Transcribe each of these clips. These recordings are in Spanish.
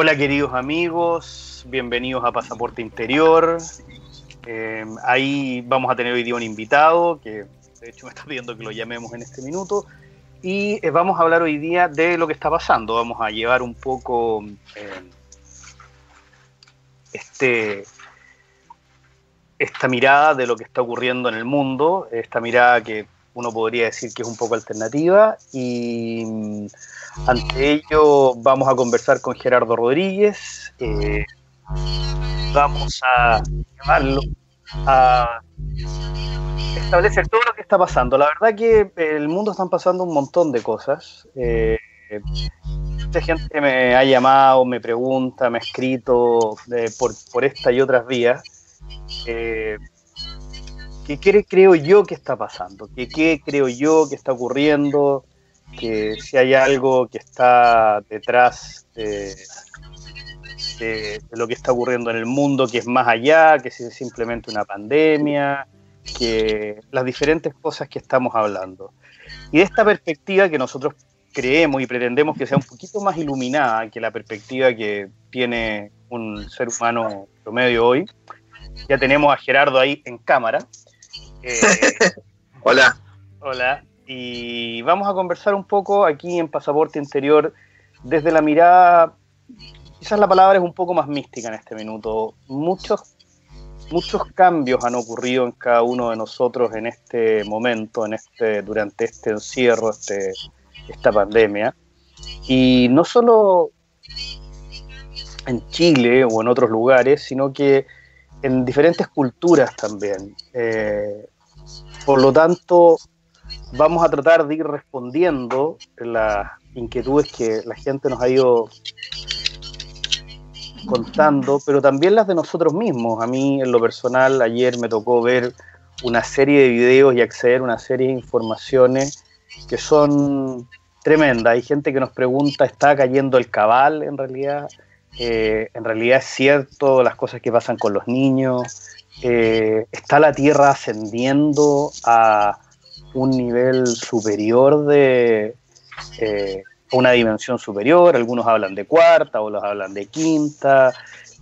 Hola queridos amigos, bienvenidos a Pasaporte Interior. Eh, ahí vamos a tener hoy día un invitado que de hecho me está pidiendo que lo llamemos en este minuto. Y eh, vamos a hablar hoy día de lo que está pasando. Vamos a llevar un poco eh, este, esta mirada de lo que está ocurriendo en el mundo, esta mirada que uno podría decir que es un poco alternativa. Y mm, ante ello vamos a conversar con Gerardo Rodríguez. Eh, vamos a llamarlo a establecer todo lo que está pasando. La verdad que el mundo están pasando un montón de cosas. Eh, mucha gente me ha llamado, me pregunta, me ha escrito eh, por, por, esta y otras vías. Eh, ¿Qué creo yo que está pasando? ¿Qué, ¿Qué creo yo que está ocurriendo? Que si hay algo que está detrás de, de, lo que está ocurriendo en el mundo, que es más allá, que si es simplemente una pandemia, que las diferentes cosas que estamos hablando. Y de esta perspectiva que nosotros creemos y pretendemos que sea un poquito más iluminada que la perspectiva que tiene un ser humano promedio hoy, ya tenemos a Gerardo ahí en cámara. Eh, hola. Hola. Y vamos a conversar un poco aquí en Pasaporte Interior desde la mirada, quizás la palabra es un poco más mística en este minuto. Muchos muchos cambios han ocurrido en cada uno de nosotros en este momento, en este, durante este encierro, este, esta pandemia. Y no solo en Chile o en otros lugares, sino que en diferentes culturas también. Eh, por lo tanto, vamos a tratar de ir respondiendo las inquietudes que la gente nos ha ido contando, pero también las de nosotros mismos. A mí, en lo personal, ayer me tocó ver una serie de videos y acceder a una serie de informaciones que son tremendas. Hay gente que nos pregunta, ¿está cayendo el cabal en realidad? Eh, en realidad es cierto las cosas que pasan con los niños. Eh, ¿Está la Tierra ascendiendo a un nivel superior de, eh, una dimensión superior, algunos hablan de cuarta, otros hablan de quinta,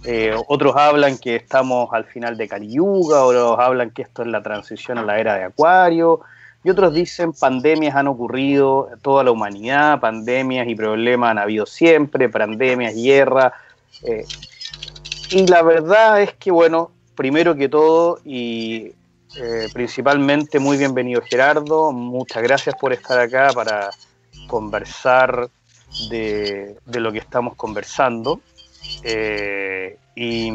eh, otros hablan que estamos al final de Yuga, otros hablan que esto es la transición a la era de Acuario, y otros dicen pandemias han ocurrido toda la humanidad, pandemias y problemas han habido siempre, pandemias, guerra. Eh, y la verdad es que, bueno, primero que todo y eh, principalmente muy bienvenido Gerardo, muchas gracias por estar acá para conversar de, lo que estamos conversando. Eh, y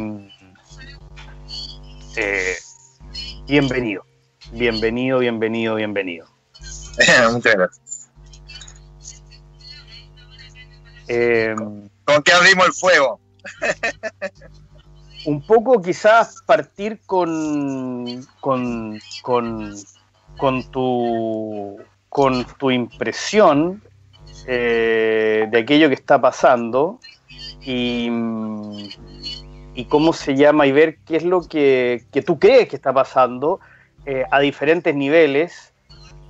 bienvenido, bienvenido, bienvenido, bienvenido. Muchas gracias. Eh, ¿Con qué abrimos el fuego? un poco quizás partir con, con, con, con tu con tu impresión eh, de aquello que está pasando y, cómo se llama y ver qué es lo que, tú crees que está pasando eh, a diferentes niveles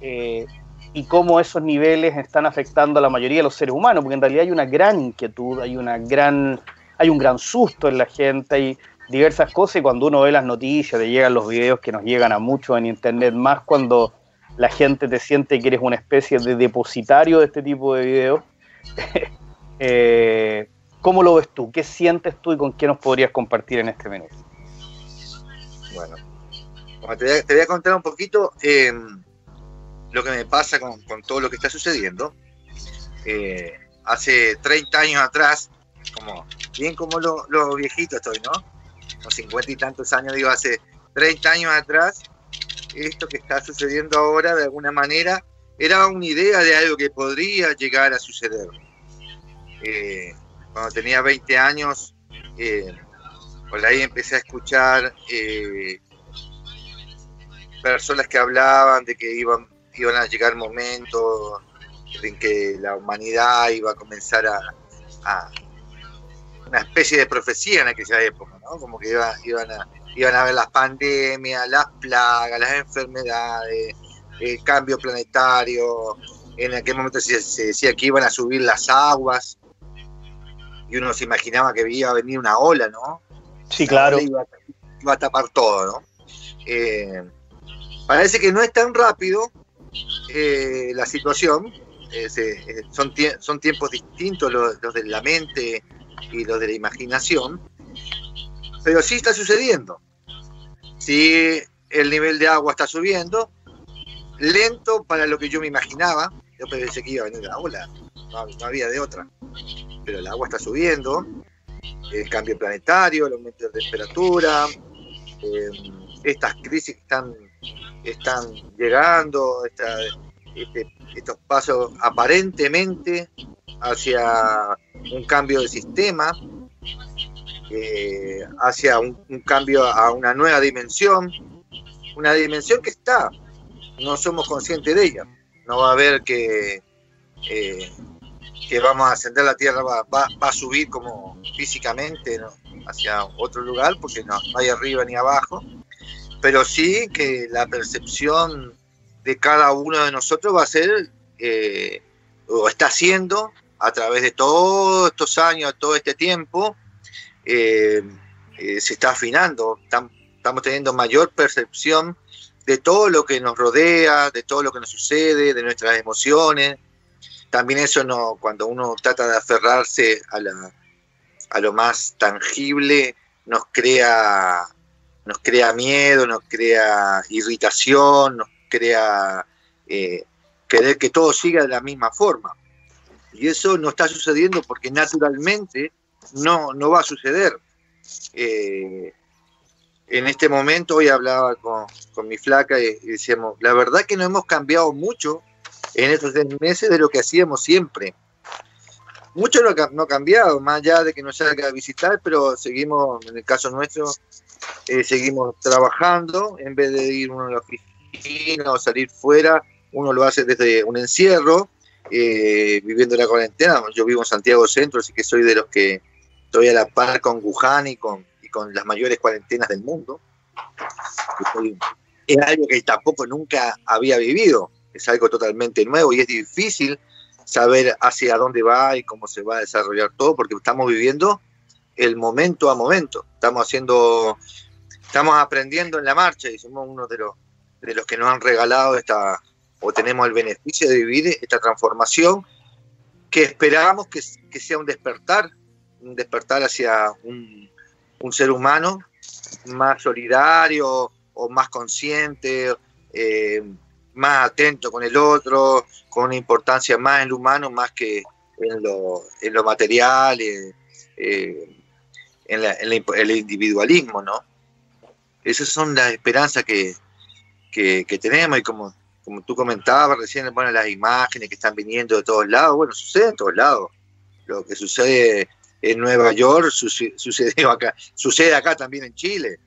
eh, y cómo esos niveles están afectando a la mayoría de los seres humanos, porque en realidad hay una gran inquietud, hay una gran, hay un gran susto en la gente, hay diversas cosas y cuando uno ve las noticias, le llegan los videos que nos llegan a muchos en internet, más cuando la gente te siente que eres una especie de depositario de este tipo de videos. Eh, ¿Cómo lo ves tú? ¿Qué sientes tú y con qué nos podrías compartir en este menú? Bueno, te, voy a, contar un poquito em, lo que me pasa con, todo lo que está sucediendo. Eh, hace 30 años atrás, como bien como los lo viejitos estoy, ¿no? Con 50 y tantos años, digo, hace 30 años atrás, esto que está sucediendo ahora de alguna manera era una idea de algo que podría llegar a suceder. Eh, cuando tenía 20 años, eh, por ahí empecé a escuchar personas que hablaban de que iban, iban a llegar momentos en que la humanidad iba a comenzar a, una especie de profecía en aquella época, ¿no? Como que iban a iban a ver las pandemias, las plagas, las enfermedades, el cambio planetario. En aquel momento se, decía que iban a subir las aguas. y uno se imaginaba que iba a venir una ola, ¿no? Sí, claro. Iba, a tapar todo, ¿no? Eh, parece que no es tan rápido eh, la situación, son, son tiempos distintos los, de la mente y los de la imaginación, pero sí está sucediendo. Sí, el nivel de agua está subiendo, lento para lo que yo me imaginaba. Yo pensé que iba a venir la ola, no, había de otra. Pero el agua está subiendo, el cambio planetario, el aumento de temperatura, eh, estas crisis están, están llegando, este, estos pasos aparentemente hacia un cambio de sistema, eh, hacia un, cambio a una nueva dimensión, una dimensión que está, no somos conscientes de ella. No va a haber que, eh, que vamos a ascender la Tierra, va, a subir como físicamente hacia otro lugar, porque no, hay arriba ni abajo, pero sí que la percepción de cada uno de nosotros va a ser, eh, o está siendo, a través de todos estos años, todo este tiempo, eh, se está afinando, estamos teniendo mayor percepción de todo lo que nos rodea, de todo lo que nos sucede, de nuestras emociones. También eso cuando uno trata de aferrarse a, la, a lo más tangible, nos crea, nos crea miedo, nos crea irritación, nos crea eh, querer que todo siga de la misma forma. Y eso no está sucediendo porque naturalmente no, no va a suceder. Eh, en este momento, hoy hablaba con, mi flaca y, decíamos, la verdad que no hemos cambiado mucho en estos seis meses de lo que hacíamos siempre. Mucho no, no ha cambiado, más allá de que nos salga a visitar, pero seguimos, en el caso nuestro, eh, seguimos trabajando, en vez de ir uno a la oficina o salir fuera, uno lo hace desde un encierro, eh, viviendo la cuarentena. Yo vivo en Santiago Centro, así que soy de los que estoy a la par con Wuhan y con con las mayores cuarentenas del mundo. Es algo que tampoco nunca había vivido, es algo totalmente nuevo y es difícil saber hacia dónde va y cómo se va a desarrollar todo, porque estamos viviendo el momento a momento, estamos haciendo, estamos aprendiendo en la marcha y somos uno de los, de los que nos han regalado esta, o tenemos el beneficio de vivir esta transformación que esperábamos que, sea un despertar, un despertar hacia un, un ser humano más solidario o más consciente, eh, más atento con el otro, con una importancia más en lo humano más que en lo, en lo material, eh, eh, en, el individualismo, ¿no? Esas son las esperanzas que, tenemos y como, como tú comentabas recién, bueno, las imágenes que están viniendo de todos lados, bueno, sucede en todos lados. Lo que sucede en Nueva York, sucedió acá, sucede acá también en Chile.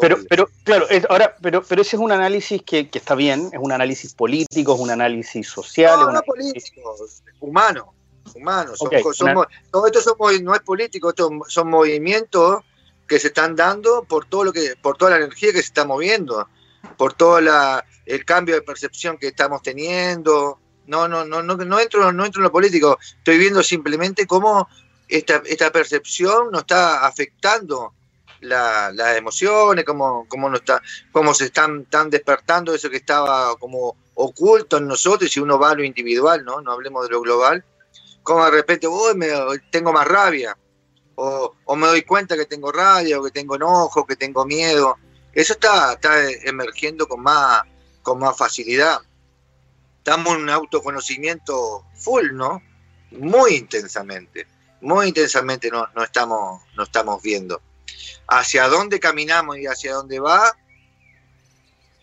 Pero, pero, claro, ahora, pero, pero ese es un análisis que, está bien, es un análisis político, es un análisis social. No, no político, humano, humano. todo esto no es político, esto son movimientos que se están dando por todo lo que, por toda la energía que se está moviendo, por todo la, el cambio de percepción que estamos teniendo. No, no, no, no, no entro, no entro en lo político. Estoy viendo simplemente cómo esta, esta percepción nos está afectando las emociones, cómo, cómo, no está, cómo se están, despertando eso que estaba como oculto en nosotros, si uno va a lo individual, ¿no? No hablemos de lo global, como de repente, uy, me, tengo más rabia, o, me doy cuenta que tengo rabia, o que tengo enojo, que tengo miedo. Eso está, está emergiendo con más, con más facilidad. Estamos en un autoconocimiento full, ¿no? Muy intensamente muy intensamente no, no, estamos, no estamos viendo. Hacia dónde caminamos y hacia dónde va,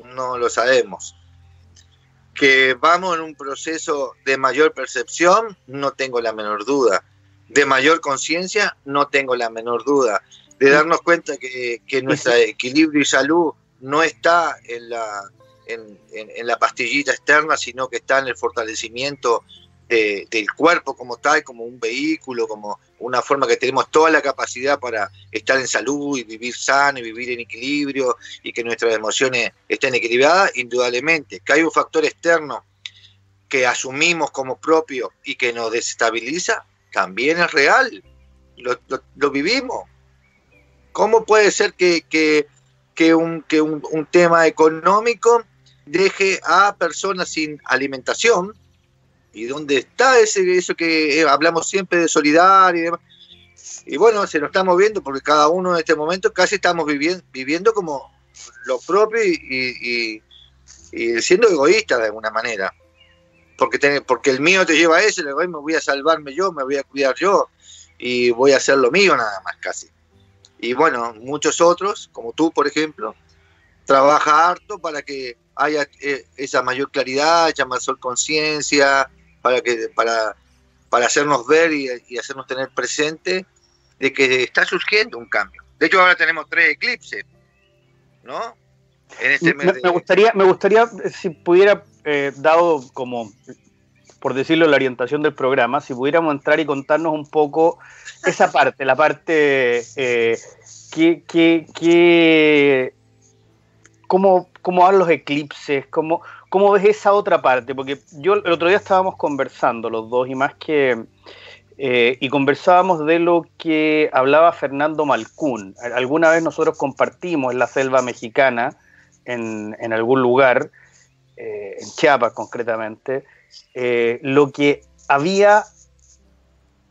no lo sabemos. Que vamos en un proceso de mayor percepción, no tengo la menor duda. De mayor conciencia, no tengo la menor duda. De darnos cuenta que, que nuestro equilibrio y salud no está en la, en, en la pastillita externa, sino que está en el fortalecimiento del cuerpo como tal, como un vehículo, como una forma que tenemos toda la capacidad para estar en salud y vivir sano y vivir en equilibrio y que nuestras emociones estén equilibradas, indudablemente. Que hay un factor externo que asumimos como propio y que nos desestabiliza, también es real. lo, vivimos. ¿Cómo puede ser que, un, un, tema económico deje a personas sin alimentación? ¿Y dónde está ese, eso que eh, hablamos siempre de solidaridad y demás? Y bueno, se lo estamos viendo porque cada uno en este momento casi estamos viviendo, viviendo como lo propio y, siendo egoísta de alguna manera. Porque, porque el mío te lleva a eso, me voy a salvarme yo, me voy a cuidar yo y voy a hacer lo mío nada más casi. Y bueno, muchos otros, como tú por ejemplo, trabaja harto para que haya eh, esa mayor claridad, esa mayor conciencia, para que para, para hacernos ver y, y hacernos tener presente de que está surgiendo un cambio. De hecho, ahora tenemos tres eclipses, ¿no? Este me, gustaría, me gustaría, si pudiera, eh, dado como, por decirlo, la orientación del programa, si pudiéramos entrar y contarnos un poco esa parte, la parte eh, que, que, cómo, cómo van los eclipses, cómo, cómo ves esa otra parte, porque yo el otro día estábamos conversando los dos y más que eh, y conversábamos de lo que hablaba Fernando Malcún. Alguna vez nosotros compartimos en la selva mexicana, en, algún lugar, eh, en Chiapas concretamente, eh, lo que había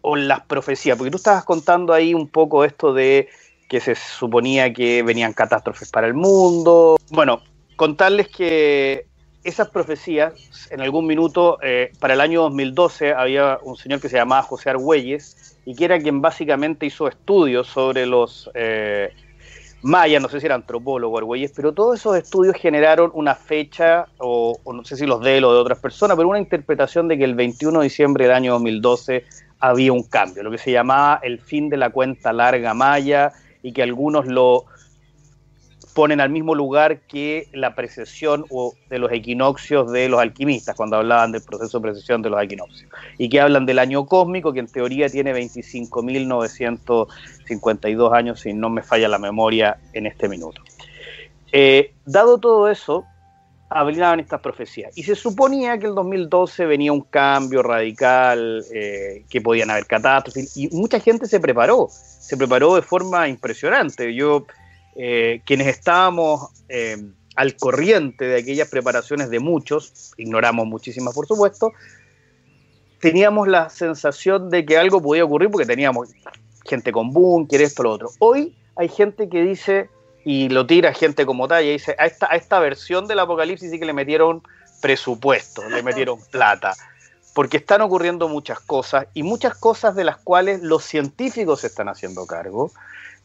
o las profecías, porque tú estabas contando ahí un poco esto de que se suponía que venían catástrofes para el mundo. Bueno, contarles que esas profecías, en algún minuto, eh, para el año 2012, había un señor que se llamaba José Argüelles y que era quien básicamente hizo estudios sobre los eh, mayas, no sé si era antropólogo Argüelles, pero todos esos estudios generaron una fecha, o, no sé si los de él o de otras personas, pero una interpretación de que el 21 de diciembre del año 2012 había un cambio, lo que se llamaba el fin de la cuenta larga maya y que algunos lo ponen al mismo lugar que la precesión o de los equinoccios de los alquimistas, cuando hablaban del proceso de precesión de los equinoccios, y que hablan del año cósmico, que en teoría tiene 25.952 años, si no me falla la memoria en este minuto. Eh, dado todo eso, hablaban estas profecías. Y se suponía que el 2012 venía un cambio radical, eh, que podían haber catástrofes, y mucha gente se preparó, se preparó de forma impresionante. Yo eh, quienes estábamos eh, al corriente de aquellas preparaciones de muchos, ignoramos muchísimas por supuesto, teníamos la sensación de que algo podía ocurrir porque teníamos gente con búnker, esto, lo otro. Hoy hay gente que dice, y lo tira gente como talla, y dice, a esta, a esta versión del apocalipsis sí que le metieron presupuesto, le metieron plata, porque están ocurriendo muchas cosas y muchas cosas de las cuales los científicos se están haciendo cargo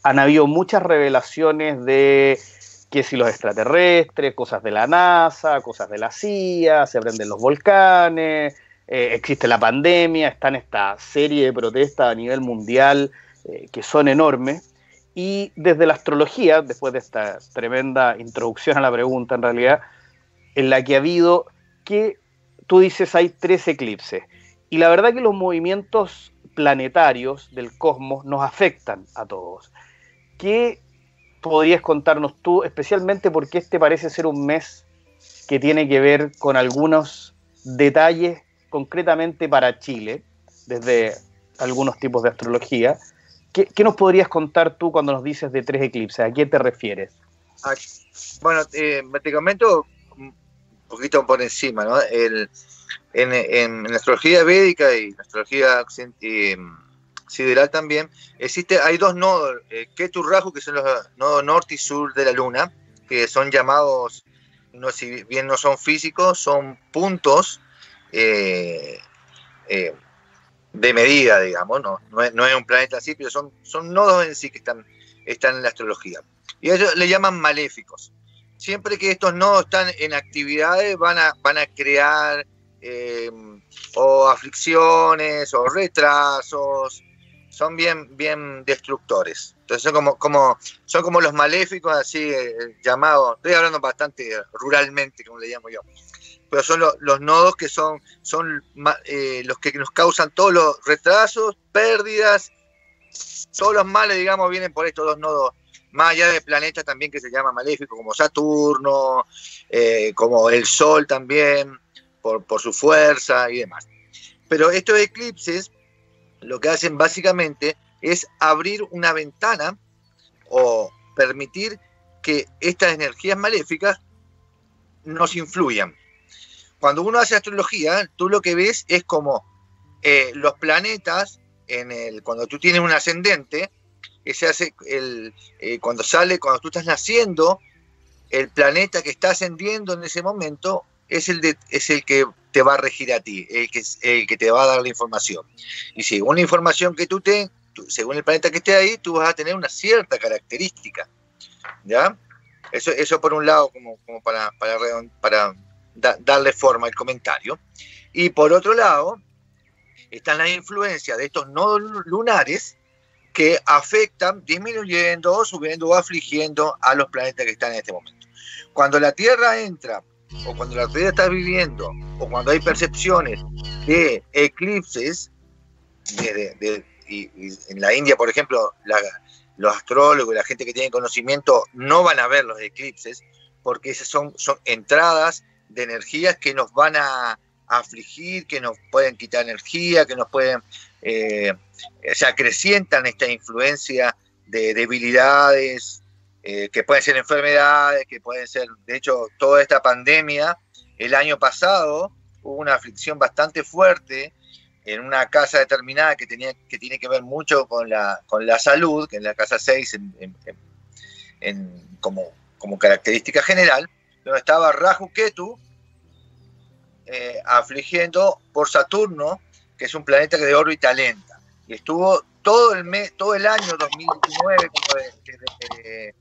han habido muchas revelaciones de que si los extraterrestres, cosas de la NASA, cosas de la CIA, se prenden los volcanes, eh, existe la pandemia, está en esta serie de protestas a nivel mundial eh, que son enormes. Y desde la astrología, después de esta tremenda introducción a la pregunta en realidad, en la que ha habido que tú dices hay tres eclipses. Y la verdad que los movimientos planetarios del cosmos nos afectan a todos. ¿Qué podrías contarnos tú, especialmente porque este parece ser un mes que tiene que ver con algunos detalles concretamente para Chile, desde algunos tipos de astrología? ¿Qué, nos podrías contar tú cuando nos dices de tres eclipses? ¿A qué te refieres? Bueno, eh, te comento poquito por encima, ¿no? El, en, la astrología védica y la astrología eh, sideral también, existe, hay dos nodos, eh, Ketu que son los nodos norte y sur de la Luna, que son llamados, no, si bien no son físicos, son puntos eh, eh, de medida, digamos, no, no es, un planeta así, pero son, son nodos en sí que están, están en la astrología. Y ellos le llaman maléficos. Siempre que estos nodos están en actividades, van a, van a crear o aflicciones o retrasos. Son bien, bien destructores. Entonces son como, como, son como los maléficos, así eh, llamados, estoy hablando bastante ruralmente, como le llamo yo, pero son los nodos que son, son eh, los que nos causan todos los retrasos, pérdidas, todos los males, digamos, vienen por estos dos nodos, más allá de planetas también que se llama maléfico, como Saturno, eh, como el Sol también, por, por su fuerza y demás. Pero estos eclipses lo que hacen básicamente es abrir una ventana o permitir que estas energías maléficas nos influyan. Cuando uno hace astrología, tú lo que ves es como eh, los planetas, en el, cuando tú tienes un ascendente, ese hace el, eh, cuando sale, cuando tú estás naciendo, el planeta que está ascendiendo en ese momento es el, es el que te va a regir a ti, el que, el que te va a dar la información. Y según la información que tú tengas, según el planeta que esté ahí, tú vas a tener una cierta característica. ¿Ya? Eso, eso por un lado, como, como para, para, para darle forma al comentario. Y por otro lado, están las influencias de estos nodos lunares que afectan, disminuyendo, o subiendo o afligiendo a los planetas que están en este momento. Cuando la Tierra entra, o cuando la Tierra está viviendo, o cuando hay percepciones de eclipses, y, en la India, por ejemplo, los astrólogos y la gente que tiene conocimiento no van a ver los eclipses, porque esas son, son entradas de energías que nos van a, afligir, que nos pueden quitar energía, que nos pueden, eh, se acrecientan esta influencia de debilidades, eh, que pueden ser enfermedades, que pueden ser, de hecho, toda esta pandemia, el año pasado hubo una aflicción bastante fuerte en una casa determinada que, tenía, que tiene que ver mucho con la, con la salud, que es la casa 6 en, como, como característica general, donde estaba Rahu Ketu, eh, afligiendo por Saturno, que es un planeta que de órbita lenta. Y estuvo todo el, mes, todo el año 2019, como de,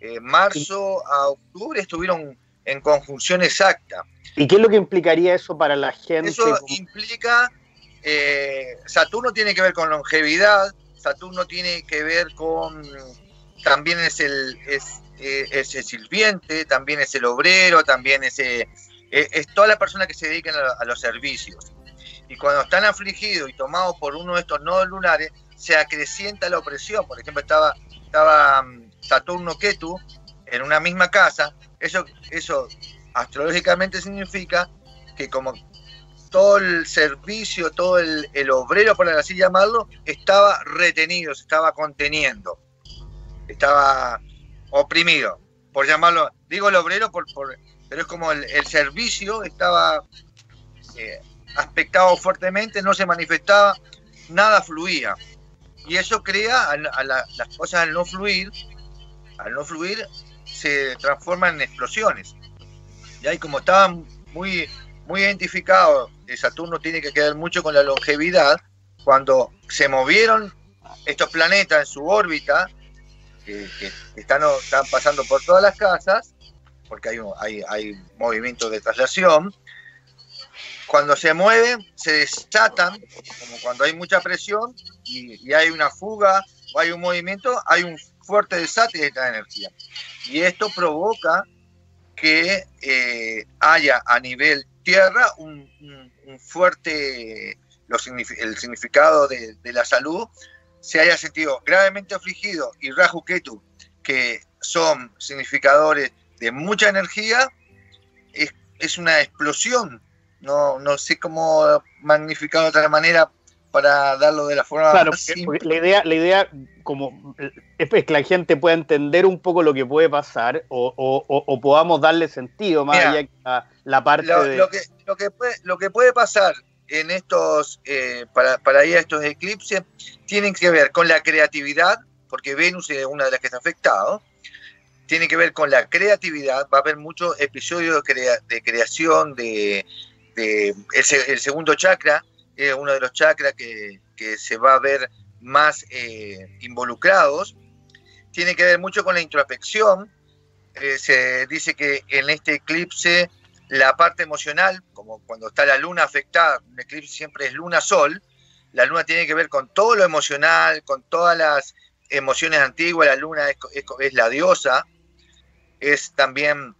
eh, marzo a octubre, estuvieron en conjunción exacta. ¿Y qué es lo que implicaría eso para la gente? Eso implica, eh, Saturno tiene que ver con longevidad, Saturno tiene que ver con, también es el, es, es el sirviente, también es el obrero, también es es, toda la persona que se dedican a, los servicios. Y cuando están afligidos y tomados por uno de estos nodos lunares, se acrecienta la opresión. Por ejemplo, estaba, estaba mm, Saturno Ketu en una misma casa. Eso, eso astrológicamente significa que como todo el servicio, todo el, obrero, por así llamarlo, estaba retenido, se estaba conteniendo, estaba oprimido, por llamarlo, digo el obrero por, por, pero es como el, servicio estaba eh, aspectado fuertemente, no se manifestaba, nada fluía. Y eso crea, a, las cosas al no fluir, al no fluir, se transforman en explosiones. Y ahí como estaban muy, muy identificados, Saturno tiene que quedar mucho con la longevidad, cuando se movieron estos planetas en su órbita, que, están, están pasando por todas las casas, porque hay, hay, hay movimientos de traslación. Cuando se mueven, se desatan, como cuando hay mucha presión y, hay una fuga o hay un movimiento, hay un fuerte desate de esta energía. Y esto provoca que eh, haya a nivel tierra un, fuerte, el significado de, la salud, se haya sentido gravemente afligido y Rahu Ketu, que son significadores de mucha energía, es, una explosión. No, no sé cómo magnificar de otra manera para darlo de la forma claro, la idea la idea como es que la gente pueda entender un poco lo que puede pasar o, podamos darle sentido más allá que la, parte lo, de... lo, que, lo, que puede, lo que puede pasar en estos eh, para, para ir a estos eclipses tienen que ver con la creatividad porque Venus es una de las que está afectado tiene que ver con la creatividad, va a haber muchos episodios de, creación de, el, segundo chakra, es uno de los chakras que, se va a ver más eh, involucrados, tiene que ver mucho con la introspección, eh, se dice que en este eclipse la parte emocional, como cuando está la luna afectada, un eclipse siempre es luna-sol, la luna tiene que ver con todo lo emocional, con todas las emociones antiguas, la luna es la diosa, es también,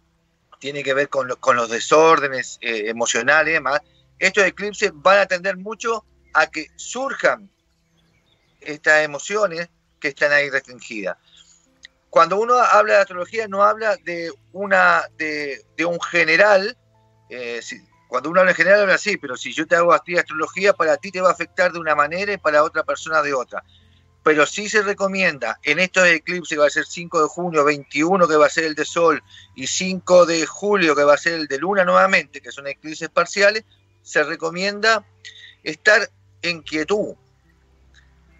tiene que ver con, los desórdenes eh, emocionales y demás, estos eclipses van a tender mucho a que surjan estas emociones que están ahí restringidas. Cuando uno habla de astrología no habla de, una, de, un general, eh, cuando uno habla en general habla así, pero si yo te hago a astrología, para ti te va a afectar de una manera y para otra persona de otra. Pero sí se recomienda en estos eclipses que va a ser 5 de junio, 21 que va a ser el de Sol y 5 de julio que va a ser el de Luna nuevamente, que son eclipses parciales, se recomienda estar en quietud.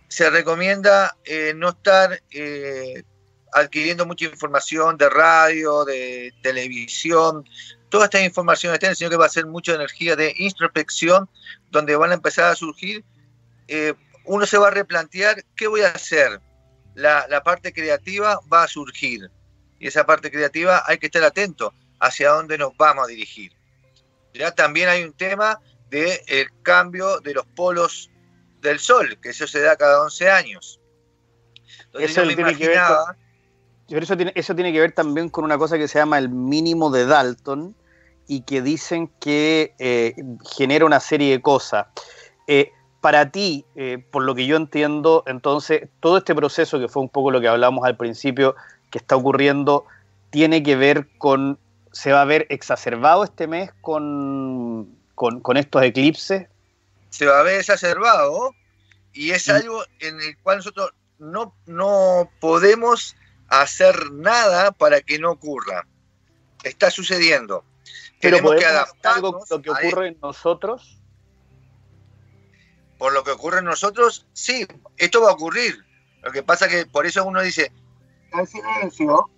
Se recomienda eh, no estar eh, adquiriendo mucha información de radio, de televisión, toda esta información está, sino que va a ser mucha energía de introspección, donde van a empezar a surgir eh, uno se va a replantear qué voy a hacer. La, parte creativa va a surgir y esa parte creativa hay que estar atento hacia dónde nos vamos a dirigir. Ya también hay un tema del el cambio de los polos del Sol, que eso se da cada 11 años. eso, tiene que ver eso, tiene, eso tiene que ver también con una cosa que se llama el mínimo de Dalton y que dicen que eh, genera una serie de cosas. Eh, para ti, eh, por lo que yo entiendo, entonces, todo este proceso, que fue un poco lo que hablamos al principio, que está ocurriendo, tiene que ver con, se va a ver exacerbado este mes con, con, estos eclipses. Se va a ver exacerbado y es mm. algo en el cual nosotros no, no podemos hacer nada para que no ocurra. Está sucediendo. Pero Tenemos que adaptarnos a lo que ocurre en nosotros por lo que ocurre en nosotros, sí, esto va a ocurrir. Lo que pasa que por eso uno dice, en silencio,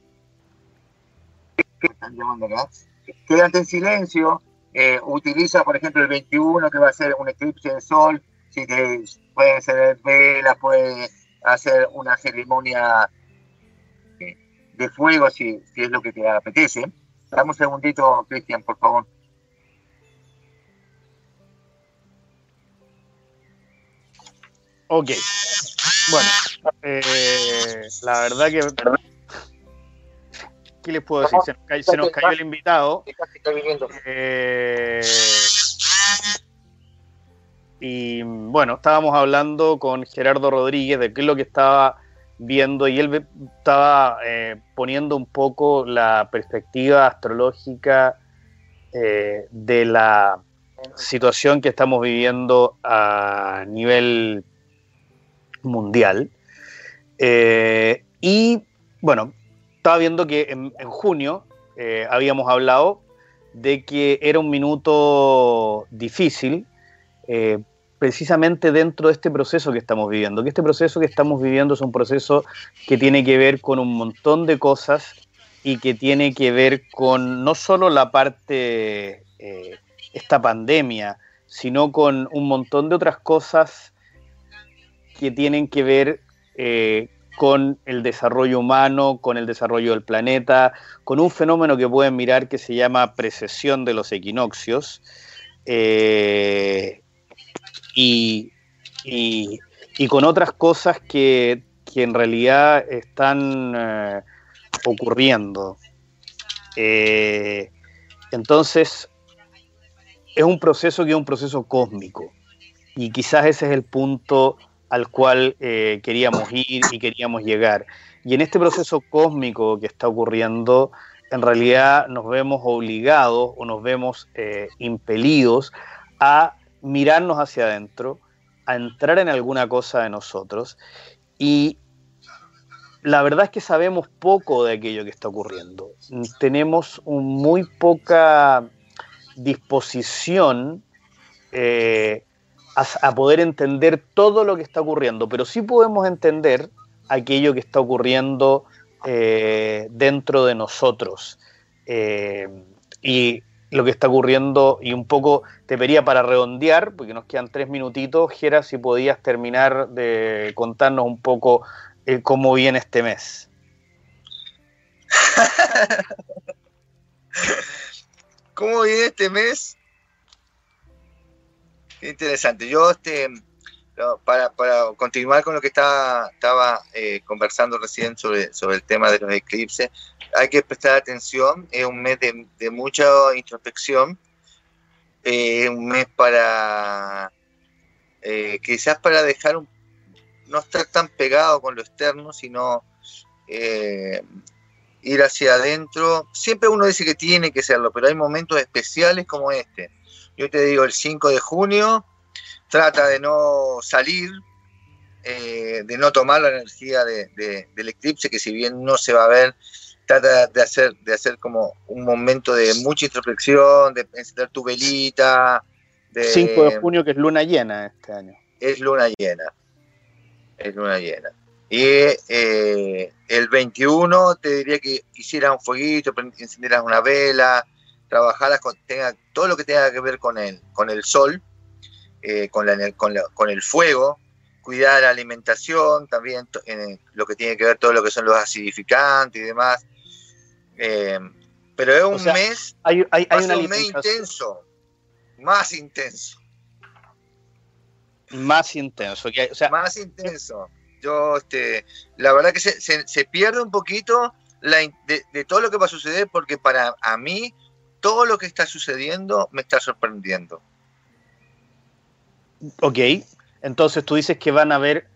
¿qué están llamando acá? Quédate en silencio, eh, utiliza por ejemplo el 21 que va a ser un eclipse de sol, si te puede hacer velas, puede hacer una ceremonia de fuego si, si es lo que te apetece. Dame un segundito, Cristian, por favor. Ok. Bueno, eh, la verdad que. ¿Qué les puedo decir? Se nos, cayó, el invitado. Eh, y bueno, estábamos hablando con Gerardo Rodríguez de qué es lo que estaba viendo y él estaba eh, poniendo un poco la perspectiva astrológica de la situación que estamos viviendo a nivel mundial. Eh, y bueno, estaba viendo que en, junio eh, habíamos hablado de que era un minuto difícil, eh, precisamente dentro de este proceso que estamos viviendo, que este proceso que estamos viviendo es un proceso que tiene que ver con un montón de cosas y que tiene que ver con no solo la parte, esta pandemia, sino con un montón de otras cosas que tienen que ver eh, con el desarrollo humano, con el desarrollo del planeta, con un fenómeno que pueden mirar que se llama precesión de los equinoccios. Eh, y, con otras cosas que, en realidad están eh, ocurriendo. entonces, es un proceso que es un proceso cósmico. Y quizás ese es el punto al cual eh, queríamos ir y queríamos llegar. Y en este proceso cósmico que está ocurriendo, en realidad nos vemos obligados o nos vemos eh, impelidos a mirarnos hacia adentro, a entrar en alguna cosa de nosotros. Y la verdad es que sabemos poco de aquello que está ocurriendo. Tenemos muy poca disposición eh, a, poder entender todo lo que está ocurriendo, pero sí podemos entender aquello que está ocurriendo eh, dentro de nosotros. Eh, y lo que está ocurriendo, y un poco te pedía para redondear, porque nos quedan tres minutitos, Gera, si podías terminar de contarnos un poco eh, cómo viene este mes. ¿Cómo viene este mes? Interesante. Yo, este, para, continuar con lo que estaba, estaba eh, conversando recién sobre, sobre el tema de los eclipses, hay que prestar atención. Es un mes de, mucha introspección. Eh, es un mes para, eh, quizás para dejar un, no estar tan pegado con lo externo, sino ir hacia adentro. Siempre uno dice que tiene que serlo, pero hay momentos especiales como este yo te digo, el 5 de junio, trata de no salir, eh, de no tomar la energía del eclipse, que si bien no se va a ver, trata de hacer, de hacer como un momento de mucha introspección, de encender tu velita. De, 5 de junio, que es luna llena este año. Es luna llena. Es luna llena. Y eh, el 21 te diría que hicieras un fueguito, encendieras una vela, trabajaras con tenga, todo lo que tenga que ver con el, con el sol, eh, con, la, con, con, el fuego, cuidar la alimentación, también lo que tiene que ver todo lo que son los acidificantes y demás. Eh, pero es un mes, hay, hay, hay un mes intenso, más intenso. Más intenso. o sea, más intenso. Yo, este, la verdad que se, se, pierde un poquito la, de, de, todo lo que va a suceder porque para a mí todo lo que está sucediendo me está sorprendiendo. Ok, entonces tú dices que van a haber,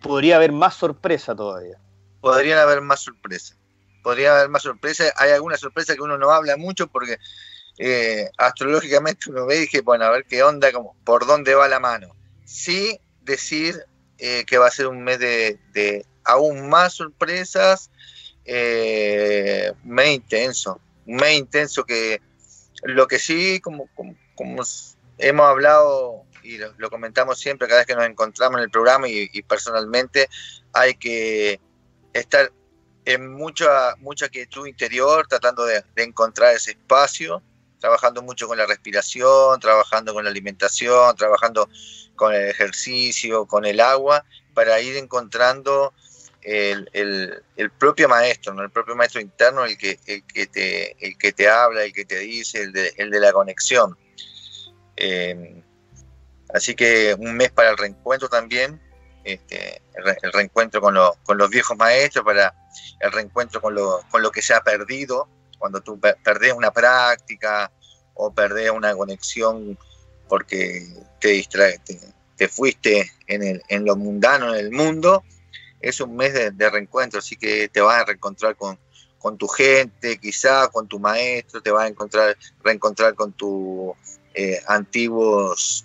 podría haber más sorpresa todavía. Podrían haber más sorpresa. Podría haber más sorpresa. Hay alguna sorpresa que uno no habla mucho porque eh, astrológicamente uno ve y dije, bueno, a ver qué onda, como, por dónde va la mano. Sí decir eh, que va a ser un mes de, aún más sorpresas, eh, un mes intenso, un mes intenso que lo que sí, como, como, hemos hablado y lo, comentamos siempre cada vez que nos encontramos en el programa y, personalmente, hay que estar en mucha, mucha quietud interior, tratando de encontrar ese espacio, trabajando mucho con la respiración, trabajando con la alimentación, trabajando con el ejercicio, con el agua, para ir encontrando el, propio maestro, ¿no? el propio maestro interno, el que, te, habla, el que te dice, el de, la conexión. Eh, así que un mes para el reencuentro también, este, el, reencuentro con, los viejos maestros, para el reencuentro con lo, con lo que se ha perdido, cuando tú perdés una práctica o perdés una conexión porque te distraes, te, fuiste en, el, en, lo mundano, en el mundo, es un mes de, reencuentro, así que te vas a reencontrar con, con tu gente, quizá con tu maestro, te vas a encontrar, reencontrar con tus eh, antiguos,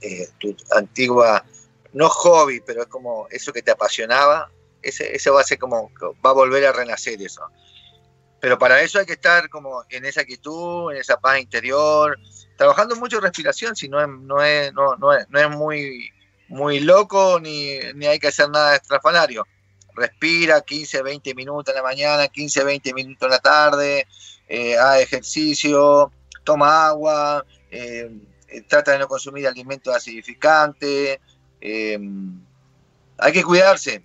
eh, tu antigua, no hobby, pero es como eso que te apasionaba, ese, ese va a ser como, va a volver a renacer eso. Pero para eso hay que estar como en esa quietud, en esa paz interior, trabajando mucho respiración, si no no es, no, no es, no es muy, muy loco ni, ni hay que hacer nada estrafalario. Respira 15, 20 minutos en la mañana, 15, 20 minutos en la tarde, eh, haz ejercicio, toma agua, eh, trata de no consumir alimentos acidificantes. Eh, hay que cuidarse.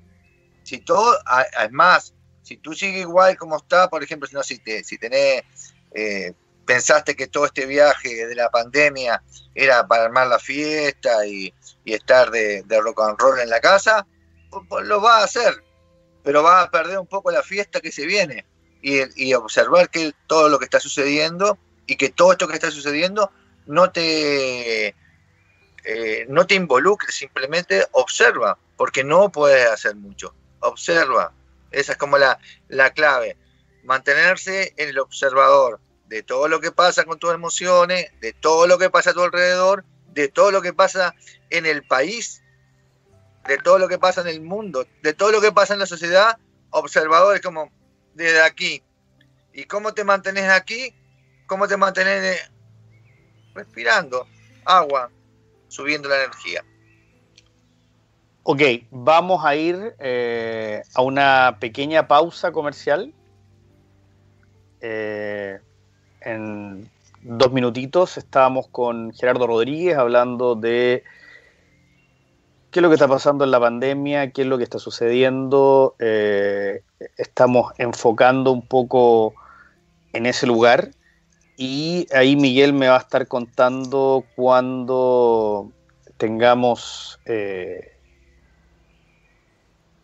Si todo, es más, si tú sigues igual como está, por ejemplo, si, no, si, te, si tenés, eh, pensaste que todo este viaje de la pandemia era para armar la fiesta y, estar de, rock and roll en la casa, lo vas a hacer, pero vas a perder un poco la fiesta que se viene y, observar que todo lo que está sucediendo y que todo esto que está sucediendo no te, eh, no te involucre, simplemente observa, porque no puedes hacer mucho. Observa, esa es como la, clave. Mantenerse en el observador de todo lo que pasa con tus emociones, de todo lo que pasa a tu alrededor, de todo lo que pasa en el país, de todo lo que pasa en el mundo, de todo lo que pasa en la sociedad, observador es como desde aquí. ¿Y cómo te mantienes aquí? ¿Cómo te mantienes respirando agua, subiendo la energía? Ok, vamos a ir eh, a una pequeña pausa comercial. Eh, en dos minutitos estábamos con Gerardo Rodríguez hablando de qué es lo que está pasando en la pandemia, qué es lo que está sucediendo. Eh, estamos enfocando un poco en ese lugar y ahí Miguel me va a estar contando cuando tengamos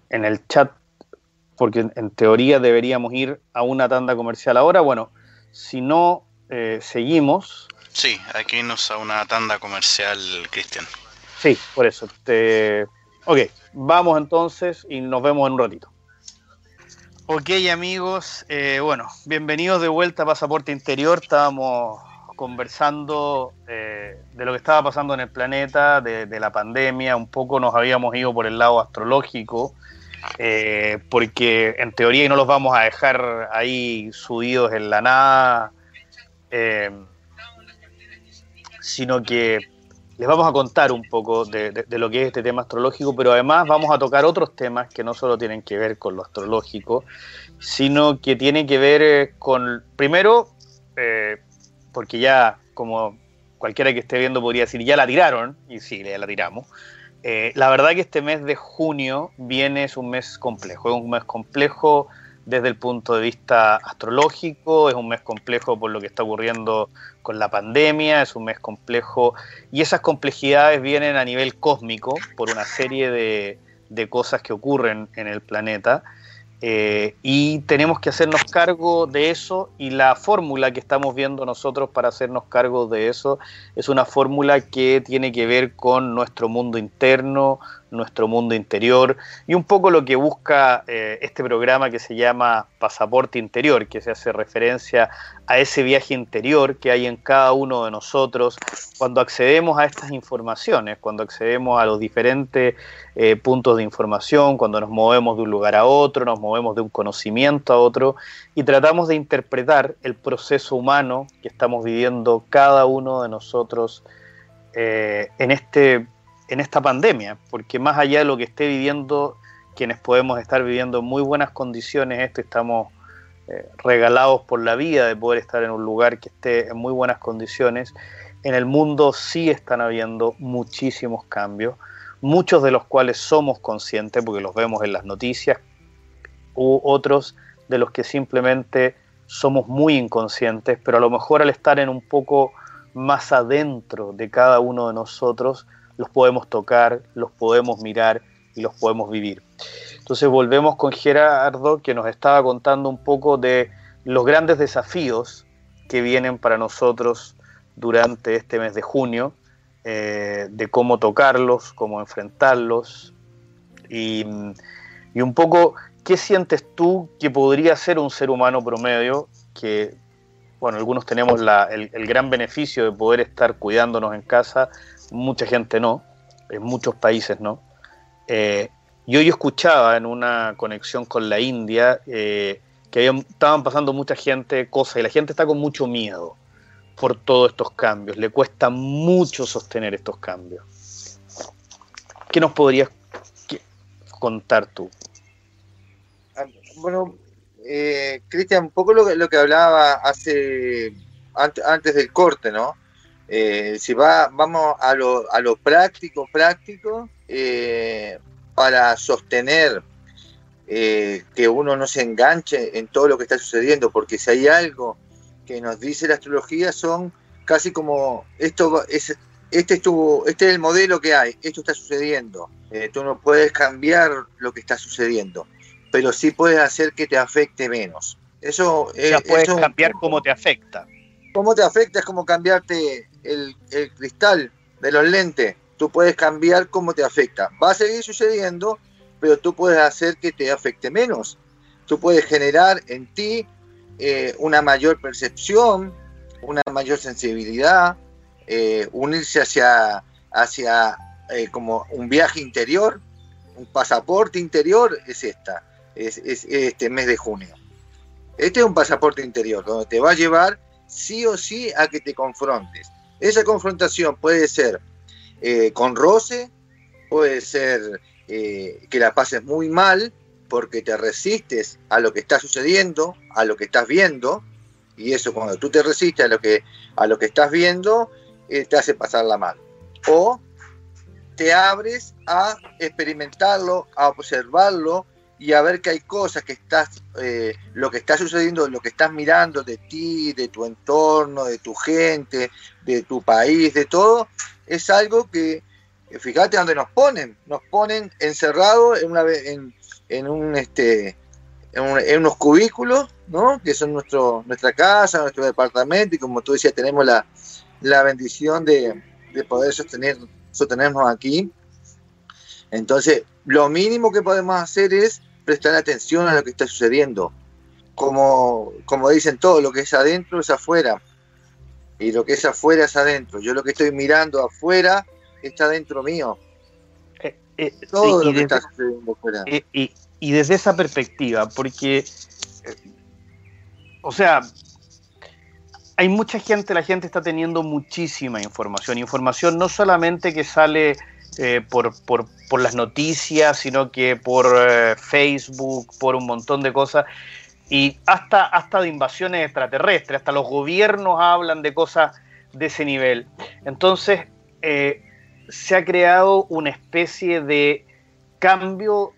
en el chat, porque en, teoría deberíamos ir a una tanda comercial ahora. Bueno, si no, eh, seguimos. Sí, aquí irnos a una tanda comercial, Cristian. Sí, por eso. Te... Ok, vamos entonces y nos vemos en un ratito. Ok, amigos, eh, bueno, bienvenidos de vuelta a Pasaporte Interior. Estábamos conversando eh, de, lo que estaba pasando en el planeta, de, la pandemia, un poco nos habíamos ido por el lado astrológico, eh, porque en teoría y no los vamos a dejar ahí subidos en la nada, eh, sino que les vamos a contar un poco de, lo que es este tema astrológico, pero además vamos a tocar otros temas que no solo tienen que ver con lo astrológico, sino que tienen que ver eh, con, primero, porque ya como cualquiera que esté viendo podría decir, ya la tiraron, y sí, ya la tiramos. Eh, la verdad que este mes de junio viene, es un mes complejo, es un mes complejo desde el punto de vista astrológico, es un mes complejo por lo que está ocurriendo con la pandemia, es un mes complejo y esas complejidades vienen a nivel cósmico por una serie de, de cosas que ocurren en el planeta eh, y tenemos que hacernos cargo de eso y la fórmula que estamos viendo nosotros para hacernos cargo de eso es una fórmula que tiene que ver con nuestro mundo interno, nuestro mundo interior y un poco lo que busca eh, este programa que se llama Pasaporte Interior, que se hace referencia a ese viaje interior que hay en cada uno de nosotros cuando accedemos a estas informaciones, cuando accedemos a los diferentes eh, puntos de información, cuando nos movemos de un lugar a otro, nos movemos de un conocimiento a otro y tratamos de interpretar el proceso humano que estamos viviendo cada uno de nosotros eh, en este en esta pandemia, porque más allá de lo que esté viviendo, quienes podemos estar viviendo en muy buenas condiciones, esto estamos eh, regalados por la vida de poder estar en un lugar que esté en muy buenas condiciones, en el mundo sí están habiendo muchísimos cambios, muchos de los cuales somos conscientes porque los vemos en las noticias, u otros de los que simplemente somos muy inconscientes, pero a lo mejor al estar en un poco más adentro de cada uno de nosotros, los podemos tocar, los podemos mirar y los podemos vivir. Entonces volvemos con Gerardo que nos estaba contando un poco de los grandes desafíos que vienen para nosotros durante este mes de junio, eh, de cómo tocarlos, cómo enfrentarlos y, un poco qué sientes tú que podría ser un ser humano promedio que, bueno, algunos tenemos el gran beneficio de poder estar cuidándonos en casa, mucha gente no, en muchos países no. Eh, yo, yo escuchaba en una conexión con la India eh, que estaban pasando mucha gente cosas y la gente está con mucho miedo por todos estos cambios, le cuesta mucho sostener estos cambios. ¿Qué nos podrías contar tú? Bueno, eh, Cristian, un poco lo, lo que hablaba hace antes del corte, ¿no? Eh, si va, vamos a lo, a lo práctico, práctico, eh, para sostener eh, que uno no se enganche en todo lo que está sucediendo, porque si hay algo que nos dice la astrología son casi como esto es este es tu, este es el modelo que hay, esto está sucediendo. tú no puedes cambiar lo que está sucediendo, pero sí puedes hacer que te afecte menos. Eso o sea, puedes cambiar cómo te afecta. Cómo te afecta es como cambiarte el, cristal de los lentes, tú puedes cambiar cómo te afecta. Va a seguir sucediendo, pero tú puedes hacer que te afecte menos. Tú puedes generar en ti eh, una mayor percepción, una mayor sensibilidad, eh, unirse hacia, hacia eh, como un viaje interior, un pasaporte interior es esta, es, es, este mes de junio. Este es un pasaporte interior, donde te va a llevar sí o sí a que te confrontes. Esa confrontación puede ser eh, con roce, puede ser eh, que la pases muy mal porque te resistes a lo que está sucediendo, a lo que estás viendo, y eso cuando tú te resistes a lo que, a lo que estás viendo, eh, te hace pasarla mal. O te abres a experimentarlo, a observarlo y a ver que hay cosas que estás, eh, lo que está sucediendo, lo que estás mirando de ti, de tu entorno, de tu gente, de tu país, de todo, es algo que, fíjate dónde nos ponen, nos ponen encerrados en una en, en un este en, unos cubículos, ¿no? Que son nuestro, nuestra casa, nuestro departamento, y como tú decías, tenemos la, la bendición de, de poder sostener, sostenernos aquí. Entonces, lo mínimo que podemos hacer es prestar atención a lo que está sucediendo. Como, como dicen todos, lo que es adentro es afuera. Y lo que es afuera es adentro. Yo lo que estoy mirando afuera está dentro mío. Eh, eh, Todo lo y que desde- está sucediendo afuera. y, y- y desde esa perspectiva, porque, eh, o sea, hay mucha gente, la gente está teniendo muchísima información, información no solamente que sale eh, por, por- por las noticias, sino que por eh, Facebook, por un montón de cosas, y hasta, hasta de invasiones extraterrestres, hasta los gobiernos hablan de cosas de ese nivel. Entonces, eh, se ha creado una especie de cambio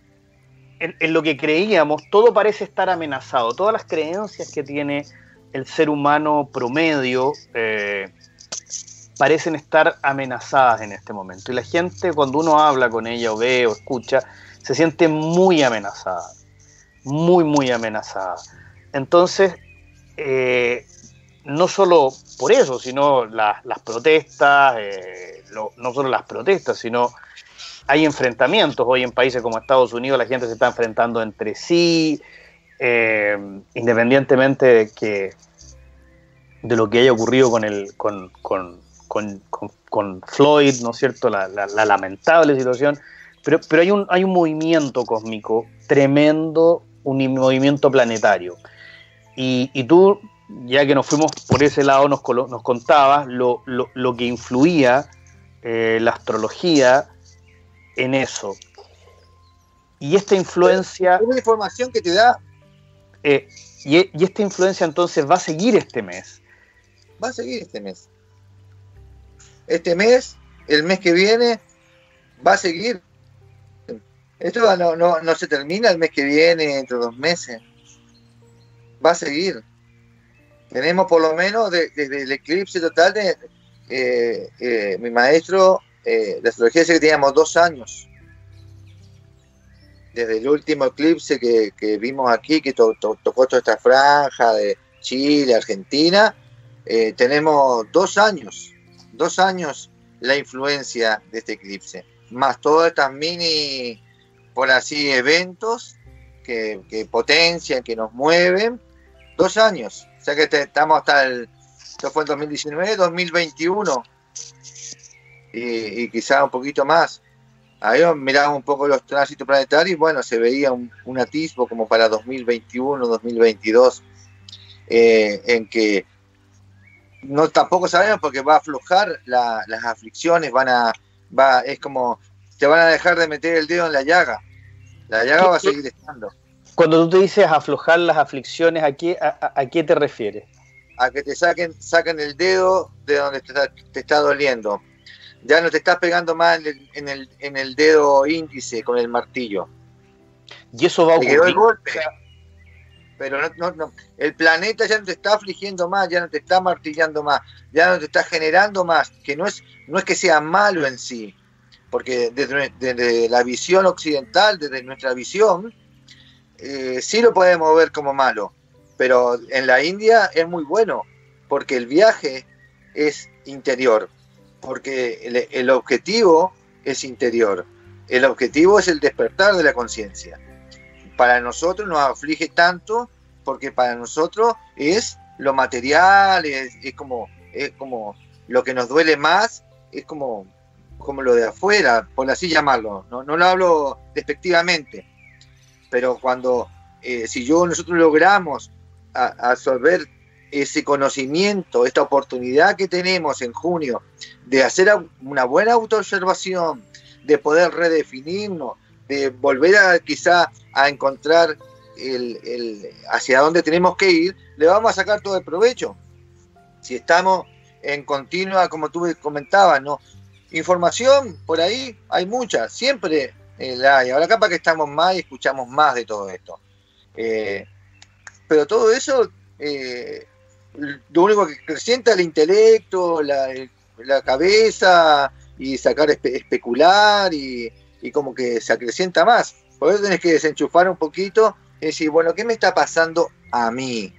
en, lo que creíamos, todo parece estar amenazado. Todas las creencias que tiene el ser humano promedio parecen estar amenazadas en este momento. Y la gente, cuando uno habla con ella o ve o escucha, se siente muy amenazada. Muy, muy amenazada. Entonces, eh, no solo por eso, sino la- las protestas, eh, no solo las protestas, sino hay enfrentamientos. Hoy en países como Estados Unidos la gente se está enfrentando entre sí, eh, independientemente de que de lo que haya ocurrido con el con, con, con- con Floyd, ¿no es cierto? La, la- la lamentable situación. Pero, pero hay, un, hay un movimiento cósmico tremendo, un movimiento planetario. Y, y tú, ya que nos fuimos por ese lado, nos, nos contabas lo, lo- lo que influía eh, la astrología en eso. Y esta influencia, Es una información que te da, eh, y, y esta influencia entonces va a seguir este mes. va a seguir este mes. Este mes, el mes que viene, va a seguir. Esto no, no, no se termina el mes que viene, dentro de dos meses. Va a seguir. Tenemos por lo menos de- desde el eclipse total de eh, eh, mi maestro eh, de astrología dice que teníamos dos años. Desde el último eclipse que, vimos aquí, que to- to- tocó toda esta franja de Chile, Argentina, eh, tenemos dos años, dos años la influencia de este eclipse, más todas estas mini, por así, eventos que, que potencian, que nos mueven, dos años. O sea que te- estamos hasta el, esto fue en 2019, 2021, y, y quizá un poquito más. Ahí miraba un poco los tránsitos planetarios bueno, se veía un, un atisbo como para 2021, 2022, eh, en que no tampoco sabemos porque va a aflojar la- las aflicciones, van a, va, es como, te van a dejar de meter el dedo en la llaga. La llaga va a seguir estando. Cuando tú te dices aflojar las aflicciones, ¿a qué, a, a- qué te refieres? a que te saquen, saquen el dedo de donde te está, te está doliendo. Ya no te estás pegando más en el, en el, en el dedo índice con el martillo. Y eso va a Te quedó el ocurrir. Pero no, el planeta ya no te está afligiendo más, ya no te está martillando más, ya no te está generando más, que no es, no es que sea malo en sí, porque desde, la visión occidental, desde nuestra visión, eh, sí lo podemos ver como malo, pero en la India es muy bueno, porque el viaje es interior, porque el objetivo es interior, el objetivo es el despertar de la conciencia para nosotros nos aflige tanto porque para nosotros es lo material, es, como, es como lo que nos duele más, es como, como lo de afuera, por así llamarlo. No, no lo hablo despectivamente, pero cuando, eh, si yo nosotros logramos a- absorber ese conocimiento, esta oportunidad que tenemos en junio de hacer una buena autoobservación, de poder redefinirnos, de volver a quizá a encontrar el, hacia dónde tenemos que ir, le vamos a sacar todo el provecho. Si estamos en continua, como tú comentabas, ¿no? Información, por ahí hay mucha, siempre eh, la hay. Ahora capaz que estamos más y escuchamos más de todo esto. Eh, pero todo eso, eh, lo único que acrecienta el intelecto, la, cabeza y sacar espe- especular y, y como que se acrecienta más. Por eso tenés que desenchufar un poquito y decir, bueno, ¿qué me está pasando a mí?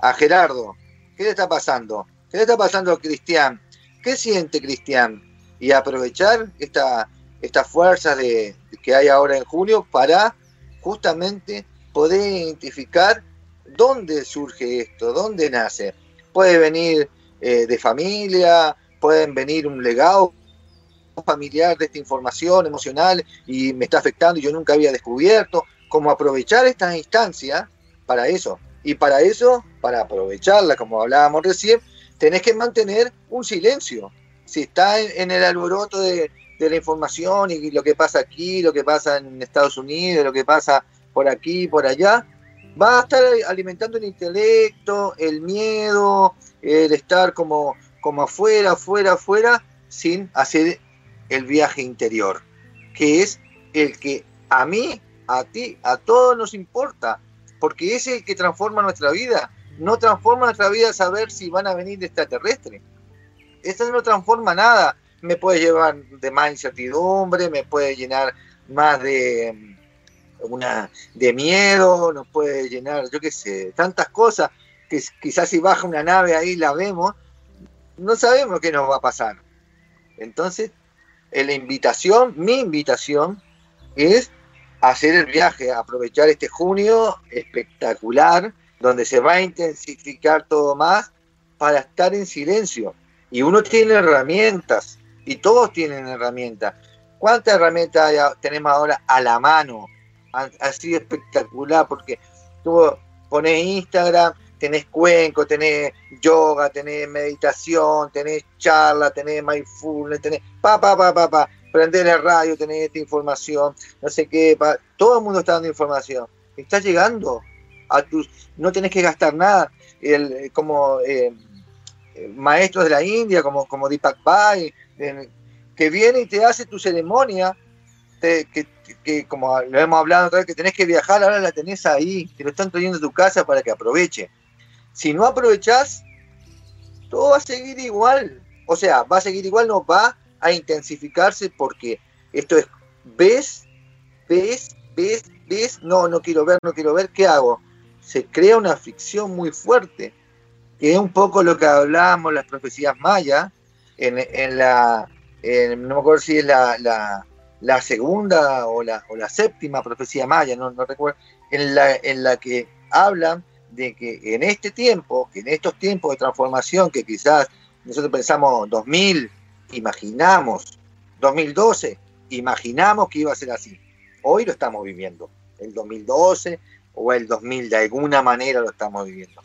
A Gerardo, ¿qué le está pasando? ¿Qué le está pasando a Cristian? ¿Qué siente Cristian? Y aprovechar esta, estas fuerzas de, que hay ahora en junio para justamente poder identificar dónde surge esto, dónde nace. Puede venir eh, de familia, pueden venir un legado familiar de esta información emocional y me está afectando y yo nunca había descubierto, cómo aprovechar estas instancias para eso. Y para eso, para aprovecharla, como hablábamos recién, tenés que mantener un silencio. Si está en, el alboroto de, la información y lo que pasa aquí, lo que pasa en Estados Unidos, lo que pasa por aquí, por allá, va a estar alimentando el intelecto, el miedo, el estar como, como afuera, afuera, afuera, sin hacer el viaje interior, que es el que a mí, a ti, a todos nos importa, porque es el que transforma nuestra vida. No transforma nuestra vida saber si van a venir extraterrestres. Eso no transforma nada. Me puede llevar de más incertidumbre, me puede llenar más de mm, una de miedo, nos puede llenar, yo qué sé, tantas cosas que quizás si baja una nave ahí la vemos, no sabemos qué nos va a pasar. Entonces la invitación, mi invitación es hacer el viaje, aprovechar este junio espectacular, donde se va a intensificar todo más para estar en silencio. Y uno tiene herramientas, y todos tienen herramientas. ¿Cuántas herramientas tenemos ahora a la mano? Ha, sido espectacular porque tú pones Instagram, tenés cuenco, tenés yoga, tenés meditación, tenés charla, tenés mindfulness, tenés pa, pa, pa, pa, pa, prender el radio, tenés esta información, no sé qué, todo el mundo está dando información. Está llegando a tus, no tenés que gastar nada, el, como eh, maestros de la India, como, como Deepak Bai, que viene y te hace tu ceremonia, que, que, como lo hemos hablado otra vez, que tenés que viajar, ahora la tenés ahí, te lo están trayendo a tu casa para que aproveche si no aprovechás, todo va a seguir igual. O sea, va a seguir igual, no va a intensificarse porque esto es, ves, ves, ves, ves, no, no quiero ver, no quiero ver, ¿qué hago? Se crea una ficción muy fuerte, que es un poco lo que hablábamos las profecías mayas, en, la, no me acuerdo si es la, la, segunda o la, o la séptima profecía maya, no, no recuerdo, en la, en la que hablan de que en este tiempo, que en estos tiempos de transformación que quizás nosotros pensamos 2000, imaginamos 2012, imaginamos que iba a ser así. Hoy lo estamos viviendo, el 2012 o el 2000, de alguna manera lo estamos viviendo.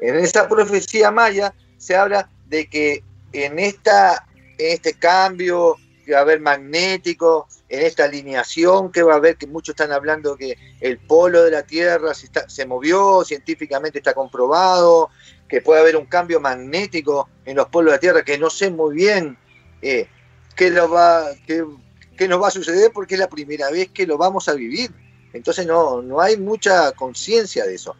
En esa profecía maya se habla de que en, esta, en este cambio que va a haber magnético, en esta alineación que va a haber, que muchos están hablando que el polo de la Tierra se, movió, científicamente está comprobado, que puede haber un cambio magnético en los polos de la Tierra, que no sé muy bien eh, qué, qué, nos va a suceder porque es la primera vez que lo vamos a vivir. Entonces no, no hay mucha conciencia de eso.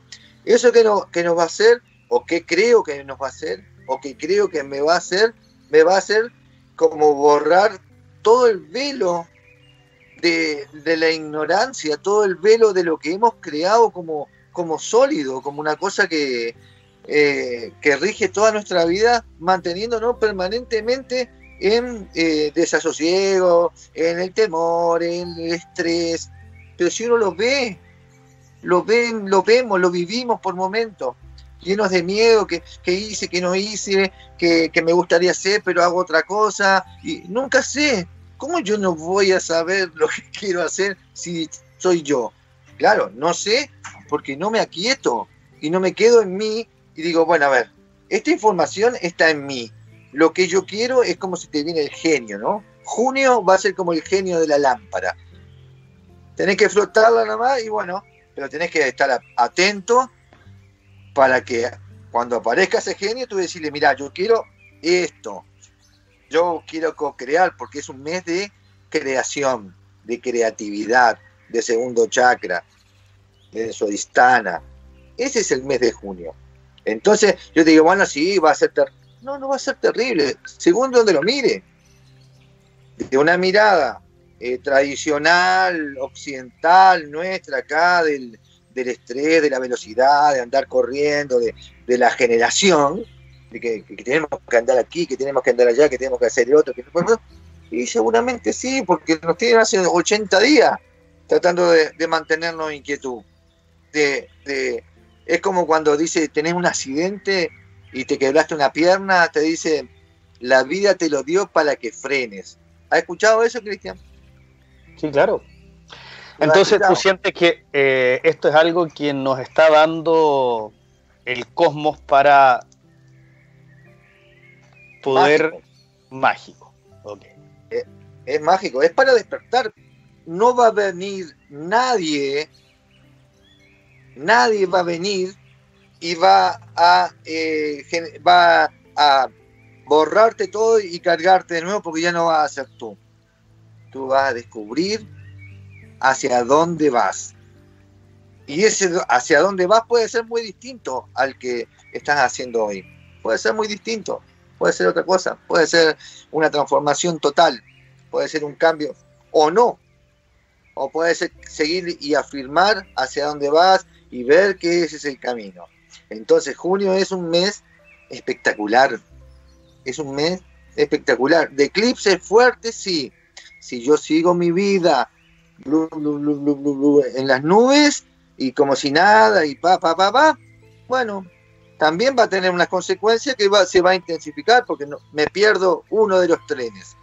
Eso que, no, que nos va a hacer, o que creo que nos va a hacer, o que creo que me va a hacer, me va a hacer como borrar todo el velo de, la ignorancia, todo el velo de lo que hemos creado como, como sólido, como una cosa que, eh, que rige toda nuestra vida, manteniéndonos permanentemente en eh, desasosiego, en el temor, en el estrés. Pero si uno lo ve, lo ven, lo vemos, lo vivimos por momentos, llenos de miedo, que, hice, que no hice, que, que, me gustaría hacer, pero hago otra cosa, y nunca sé, ¿cómo yo no voy a saber lo que quiero hacer si soy yo? Claro, no sé porque no me aquieto y no me quedo en mí y digo, bueno, a ver, esta información está en mí. Lo que yo quiero es como si te viene el genio, ¿no? Junio va a ser como el genio de la lámpara. Tenés que flotarla nada más y bueno, pero tenés que estar atento para que cuando aparezca ese genio tú decirle, mira, yo quiero esto, yo quiero co-crear porque es un mes de creación, de creatividad, de segundo chakra, de sodistana. Ese es el mes de junio. Entonces yo te digo, bueno, sí, va a ser terrible. No, no va a ser terrible, según donde lo mire. De una mirada eh, tradicional, occidental, nuestra acá, del, estrés, de la velocidad, de andar corriendo, de, de la generación, que, tenemos que andar aquí, que tenemos que andar allá, que tenemos que hacer el otro, que y seguramente sí, porque nos tienen hace 80 días tratando de, mantenernos en inquietud. De, es como cuando dice, tenés un accidente y te quebraste una pierna, te dice, la vida te lo dio para que frenes. ¿Has escuchado eso, Cristian? Sí, claro. Entonces tú sientes que eh, esto es algo que nos está dando el cosmos para poder mágico. Eh, es mágico, es para despertar. No va a venir nadie, nadie va a venir y va a, eh, va a borrarte todo y cargarte de nuevo porque ya no vas a ser tú. Tú vas a descubrir hacia dónde vas. Y ese hacia dónde vas puede ser muy distinto al que estás haciendo hoy. Puede ser muy distinto, puede ser otra cosa, puede ser una transformación total, puede ser un cambio o no. O puede ser seguir y afirmar hacia dónde vas y ver que ese es el camino. Entonces junio es un mes espectacular. Es un mes espectacular. De eclipse fuerte, sí. Si yo sigo mi vida en las nubes y como si nada y pa, pa, pa, pa, bueno, también va a tener unas consecuencias que se va a intensificar porque me pierdo uno de los trenes.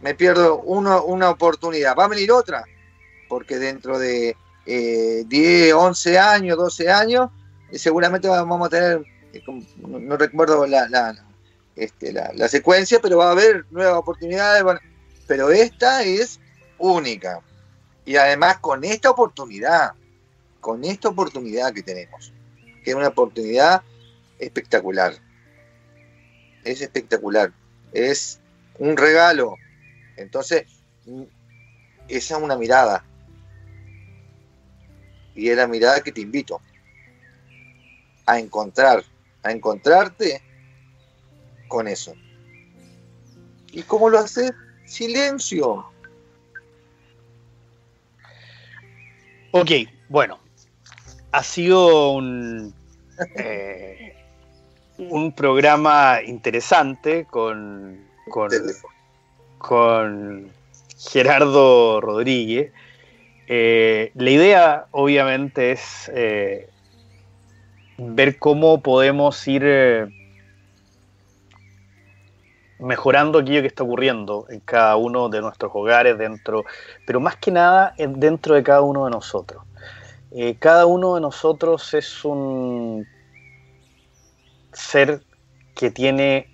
Me pierdo una oportunidad. Va a venir otra, porque dentro de 10, eh, 11 años, 12 años, seguramente vamos a tener, eh, no, recuerdo este, la, la, secuencia, pero va a haber nuevas oportunidades. pero esta es única. Y además con esta oportunidad, con esta oportunidad que tenemos, que es una oportunidad espectacular. Es espectacular. Es un regalo. Entonces, esa es una mirada. Y es la mirada que te invito a encontrar, a encontrarte con eso. ¿Y cómo lo haces? Silencio. Ok, bueno, ha sido un, eh, un programa interesante con, con, Gerardo Rodríguez. Eh, la idea, obviamente, es eh, ver cómo podemos ir mejorando aquello que está ocurriendo en cada uno de nuestros hogares, dentro, pero más que nada dentro de cada uno de nosotros. Eh, cada uno de nosotros es un ser que tiene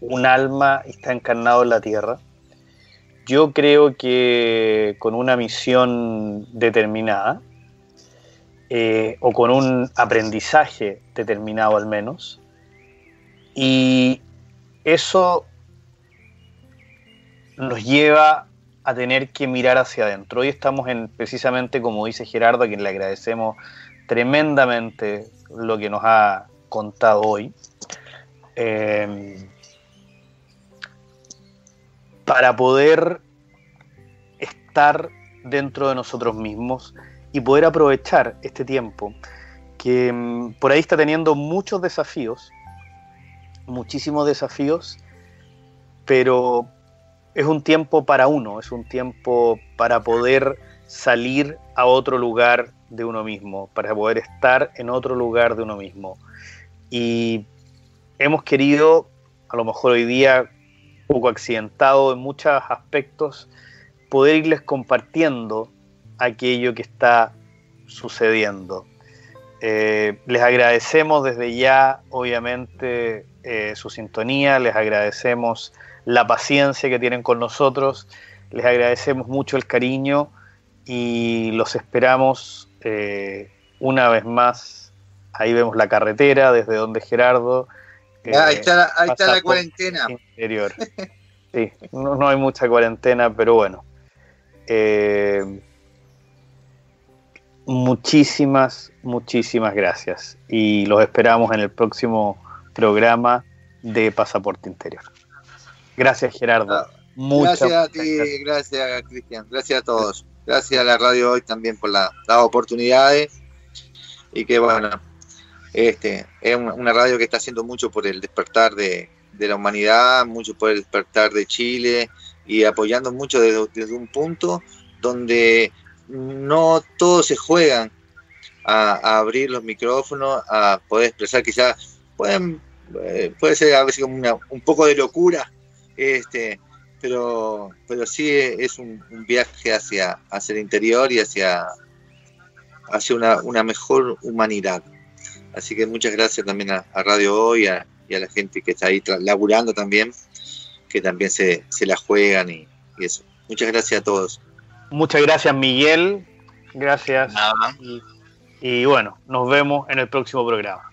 un alma y está encarnado en la tierra. Yo creo que con una misión determinada, eh, o con un aprendizaje determinado al menos, y eso nos lleva a tener que mirar hacia adentro. Hoy estamos en, precisamente como dice Gerardo, a quien le agradecemos tremendamente lo que nos ha contado hoy. Em, para poder estar dentro de nosotros mismos y poder aprovechar este tiempo que em, por ahí está teniendo muchos desafíos, muchísimos desafíos, pero es un tiempo para uno, es un tiempo para poder salir a otro lugar de uno mismo, para poder estar en otro lugar de uno mismo. Y hemos querido, a lo mejor hoy día, poco accidentado en muchos aspectos, poder irles compartiendo aquello que está sucediendo. Eh, les agradecemos desde ya, obviamente, eh, su sintonía, les agradecemos la paciencia que tienen con nosotros, les agradecemos mucho el cariño y los esperamos eh, una vez más. Ahí vemos la carretera desde donde Gerardo. ahí está, ahí está la cuarentena. Interior. Sí, no, hay mucha cuarentena, pero bueno muchísimas, muchísimas gracias y los esperamos en el próximo programa de Pasaporte Interior. Gracias Gerardo. Ah, gracias a ti, gracias Cristian, gracias a todos. Gracias a la radio hoy también por las oportunidades y que bueno, este es una radio que está haciendo mucho por el despertar de, la humanidad, mucho por el despertar de Chile y apoyando mucho desde un punto donde no todos se juegan a, abrir los micrófonos, a poder expresar quizás pueden, eh, puede ser a veces como una, un poco de locura, este, pero, pero sí es un, viaje hacia, hacia el interior y hacia, hacia una, una mejor humanidad. Así que muchas gracias también a, Radio Hoy y a la gente que está ahí laburando también, que también se, se la juegan y, eso. Muchas gracias a todos. Muchas gracias Miguel, gracias. y bueno, nos vemos en el próximo programa.